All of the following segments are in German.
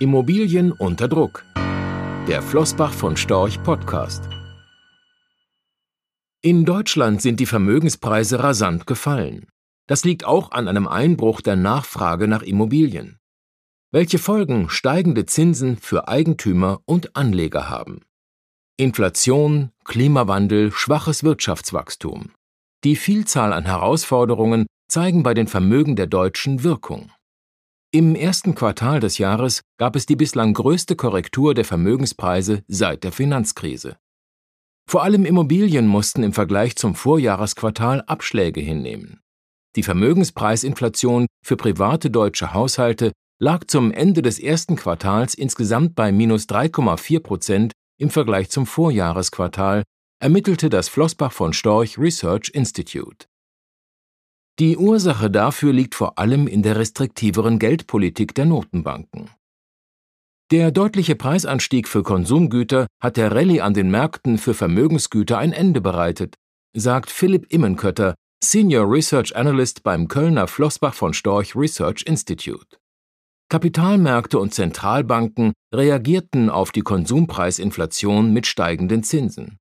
Immobilien unter Druck. Der Flossbach von Storch Podcast. In Deutschland sind die Vermögenspreise rasant gefallen. Das liegt auch an einem Einbruch der Nachfrage nach Immobilien. Welche Folgen steigende Zinsen für Eigentümer und Anleger haben. Inflation, Klimawandel, schwaches Wirtschaftswachstum. Die Vielzahl an Herausforderungen zeigen bei den Vermögen der Deutschen Wirkung. Im ersten Quartal des Jahres gab es die bislang größte Korrektur der Vermögenspreise seit der Finanzkrise. Vor allem Immobilien mussten im Vergleich zum Vorjahresquartal Abschläge hinnehmen. Die Vermögenspreisinflation für private deutsche Haushalte lag zum Ende des ersten Quartals insgesamt bei minus 3,4 Prozent im Vergleich zum Vorjahresquartal, ermittelte das Flossbach von Storch Research Institute. Die Ursache dafür liegt vor allem in der restriktiveren Geldpolitik der Notenbanken. Der deutliche Preisanstieg für Konsumgüter hat der Rallye an den Märkten für Vermögensgüter ein Ende bereitet, sagt Philipp Immenkötter, Senior Research Analyst beim Kölner Flossbach von Storch Research Institute. Kapitalmärkte und Zentralbanken reagierten auf die Konsumpreisinflation mit steigenden Zinsen.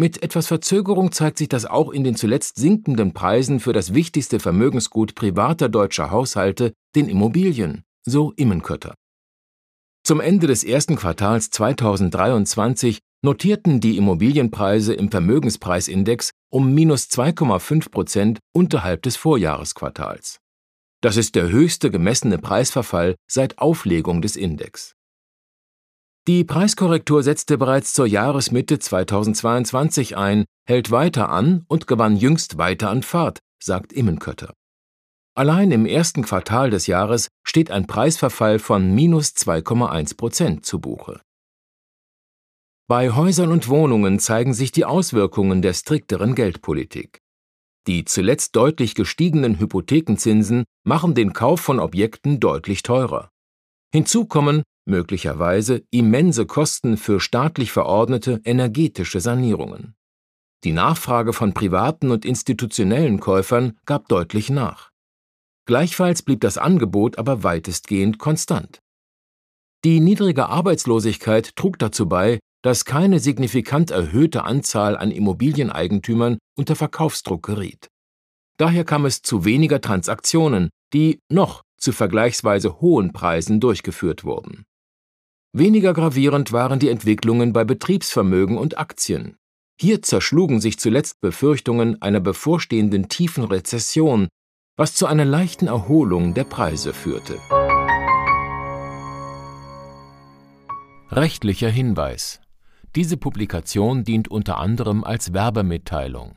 Mit etwas Verzögerung zeigt sich das auch in den zuletzt sinkenden Preisen für das wichtigste Vermögensgut privater deutscher Haushalte, den Immobilien, so Immenkötter. Zum Ende des ersten Quartals 2023 notierten die Immobilienpreise im Vermögenspreisindex um minus 2,5 Prozent unterhalb des Vorjahresquartals. Das ist der höchste gemessene Preisverfall seit Auflegung des Index. Die Preiskorrektur setzte bereits zur Jahresmitte 2022 ein, hält weiter an und gewann jüngst weiter an Fahrt, sagt Immenkötter. Allein im ersten Quartal des Jahres steht ein Preisverfall von minus 2,1 Prozent zu Buche. Bei Häusern und Wohnungen zeigen sich die Auswirkungen der strikteren Geldpolitik. Die zuletzt deutlich gestiegenen Hypothekenzinsen machen den Kauf von Objekten deutlich teurer. Hinzu kommen möglicherweise immense Kosten für staatlich verordnete energetische Sanierungen. Die Nachfrage von privaten und institutionellen Käufern gab deutlich nach. Gleichfalls blieb das Angebot aber weitestgehend konstant. Die niedrige Arbeitslosigkeit trug dazu bei, dass keine signifikant erhöhte Anzahl an Immobilieneigentümern unter Verkaufsdruck geriet. Daher kam es zu weniger Transaktionen, die noch zu vergleichsweise hohen Preisen durchgeführt wurden. Weniger gravierend waren die Entwicklungen bei Betriebsvermögen und Aktien. Hier zerschlugen sich zuletzt Befürchtungen einer bevorstehenden tiefen Rezession, was zu einer leichten Erholung der Preise führte. Rechtlicher Hinweis Diese Publikation dient unter anderem als Werbemitteilung.